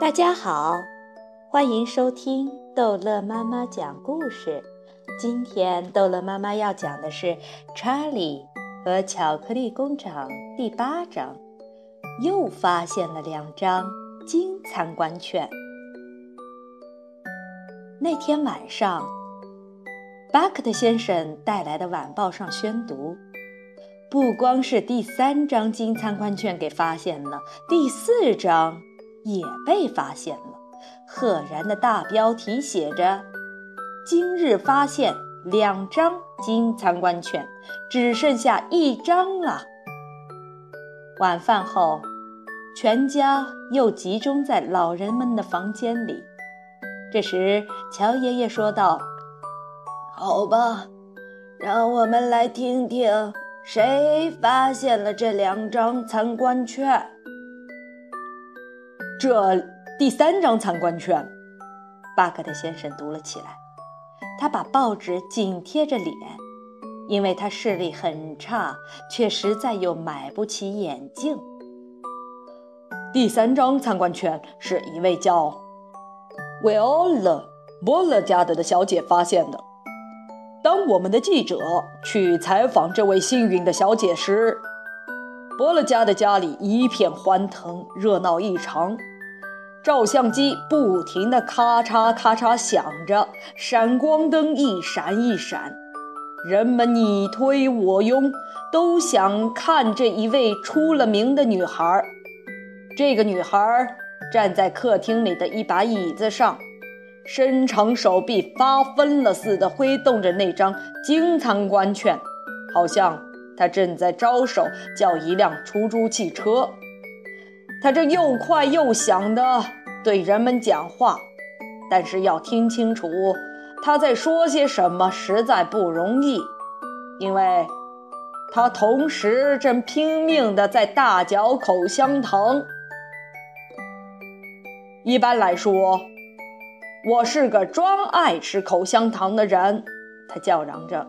大家好，欢迎收听逗乐妈妈讲故事。今天逗乐妈妈要讲的是《查理和巧克力工厂》第八章，又发现了两张金参观券。那天晚上，巴克特先生带来的晚报上宣读，不光是第三张金参观券给发现了，第四张。也被发现了，赫然的大标题写着：“今日发现两张金参观券，只剩下一张了。”晚饭后，全家又集中在老人们的房间里。这时，乔爷爷说道：“好吧，让我们来听听谁发现了这两张参观券。”这第三张参观券，巴克特先生读了起来。他把报纸紧贴着脸，因为他视力很差，却实在又买不起眼镜。第三张参观券是一位叫维奥拉·波勒加德的小姐发现的。当我们的记者去采访这位幸运的小姐时，伯乐家的家里一片欢腾，热闹异常。照相机不停地咔嚓咔嚓响着，闪光灯一闪一闪，人们你推我拥，都想看这一位出了名的女孩。这个女孩站在客厅里的一把椅子上，伸长手臂，发疯了似的挥动着那张金参观券，好像。他正在招手叫一辆出租汽车，他这又快又响地对人们讲话，但是要听清楚他在说些什么实在不容易，因为他同时正拼命地在大嚼口香糖。一般来说，我是个专爱吃口香糖的人，他叫嚷着。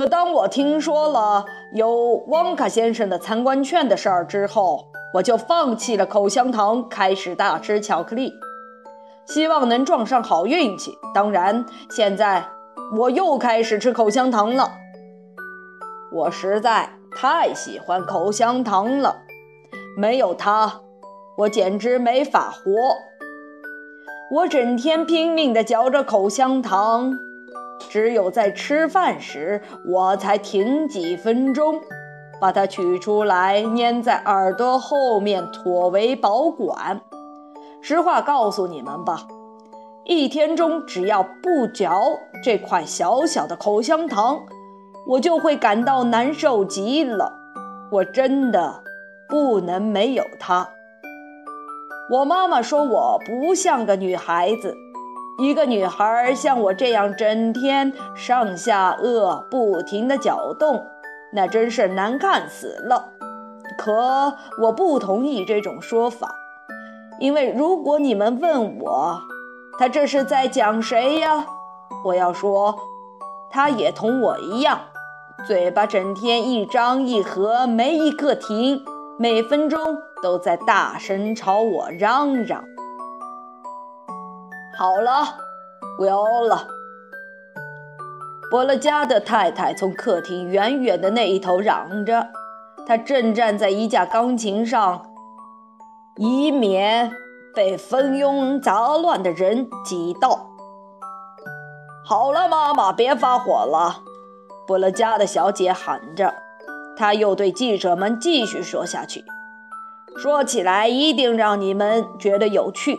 可当我听说了有旺卡先生的参观券的事儿之后，我就放弃了口香糖，开始大吃巧克力，希望能撞上好运气。当然，现在我又开始吃口香糖了。我实在太喜欢口香糖了，没有它，我简直没法活。我整天拼命地嚼着口香糖。只有在吃饭时，我才停几分钟，把它取出来粘在耳朵后面，妥为保管。实话告诉你们吧，一天中只要不嚼这块小小的口香糖，我就会感到难受极了。我真的不能没有它。我妈妈说我不像个女孩子。一个女孩像我这样整天上下颚不停地搅动，那真是难看死了。可我不同意这种说法，因为如果你们问我，他这是在讲谁呀？我要说，他也同我一样，嘴巴整天一张一合，没一个停，每分钟都在大声朝我嚷嚷。好了，不要了。伯乐家的太太从客厅远远的那一头嚷着，她正站在一架钢琴上，以免被蜂拥杂乱的人挤到。好了，妈妈，别发火了。伯乐家的小姐喊着，她又对记者们继续说下去：“说起来，一定让你们觉得有趣。”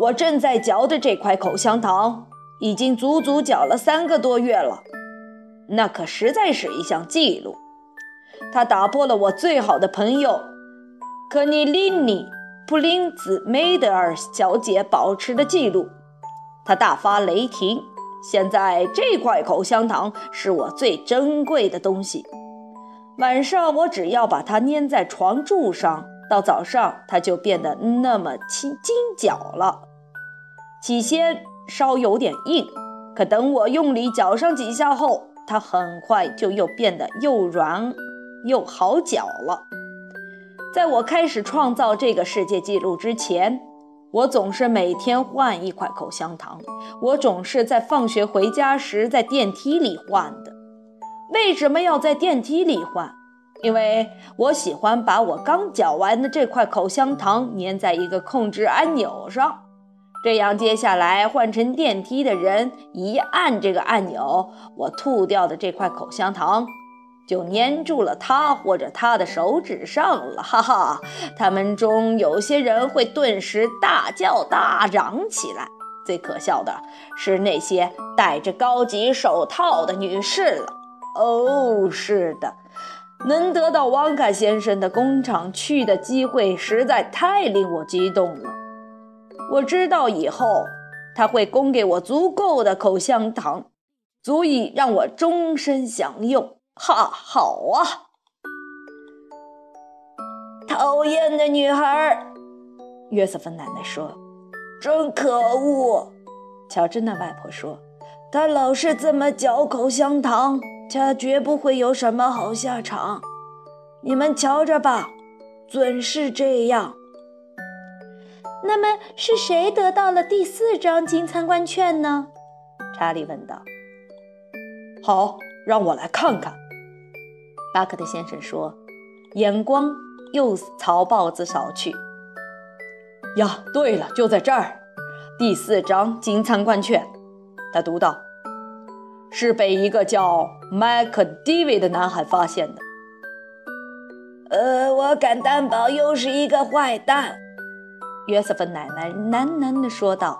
我正在嚼的这块口香糖，已经足足嚼了三个多月了，那可实在是一项记录。它打破了我最好的朋友可尼琳妮·普林兹梅德尔小姐保持的记录。她大发雷霆。现在这块口香糖是我最珍贵的东西。晚上我只要把它粘在床柱上，到早上它就变得那么轻筋脚了。起先稍有点硬，可等我用力搅上几下后，它很快就又变得又软又好嚼了。在我开始创造这个世界纪录之前，我总是每天换一块口香糖，我总是在放学回家时在电梯里换的。为什么要在电梯里换？因为我喜欢把我刚嚼完的这块口香糖粘在一个控制按钮上，这样接下来换乘电梯的人一按这个按钮，我吐掉的这块口香糖。就粘住了他或者他的手指上了，哈哈！他们中有些人会顿时大叫大嚷起来。最可笑的是那些戴着高级手套的女士了。哦，是的，能得到旺卡先生的工厂去的机会实在太令我激动了。我知道以后他会供给我足够的口香糖，足以让我终身享用。哈，好啊！讨厌的女孩，约瑟芬奶奶说：“真可恶！”乔治那外婆说：“她老是这么嚼口香糖，她绝不会有什么好下场。你们瞧着吧，准是这样。”那么是谁得到了第四张金参观券呢？查理问道。“好，让我来看看。”巴克特先生说，眼光又朝豹子扫去。呀，对了，就在这儿，第四张金参观券。他读道：“是被一个叫麦克迪维的男孩发现的。”呃，我敢担保，又是一个坏蛋。”约瑟芬奶奶喃喃地说道。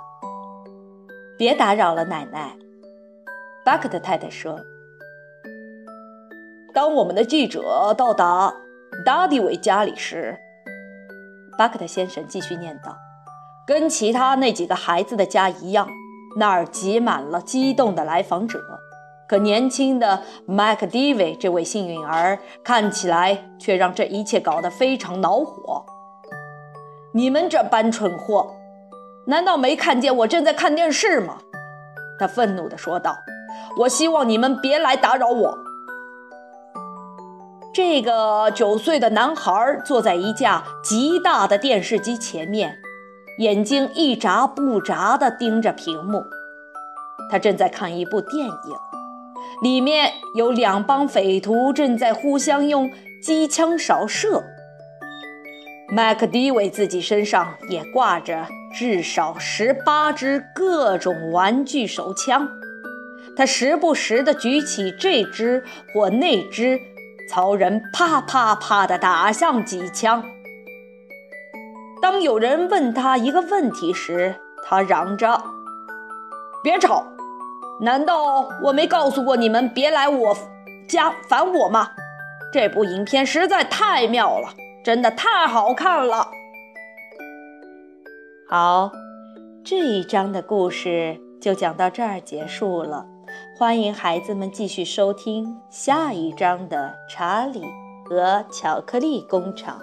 “别打扰了，奶奶。”巴克特太太说。当我们的记者到达达迪维家里时，巴克特先生继续念道：“跟其他那几个孩子的家一样，那儿挤满了激动的来访者。可年轻的麦克迪维这位幸运儿看起来却让这一切搞得非常恼火。你们这般蠢货，难道没看见我正在看电视吗？”他愤怒地说道：“我希望你们别来打扰我。”这个九岁的男孩坐在一架极大的电视机前面，眼睛一眨不眨地盯着屏幕。他正在看一部电影，里面有两帮匪徒正在互相用机枪扫射。麦克迪维自己身上也挂着至少十八支各种玩具手枪，他时不时地举起这支或那支。曹人啪啪啪地打上几枪。当有人问他一个问题时，他嚷着：“别吵！难道我没告诉过你们别来我家烦我吗？”这部影片实在太妙了，真的太好看了。好，这一章的故事就讲到这儿结束了。欢迎孩子们继续收听下一章的《查理和巧克力工厂》。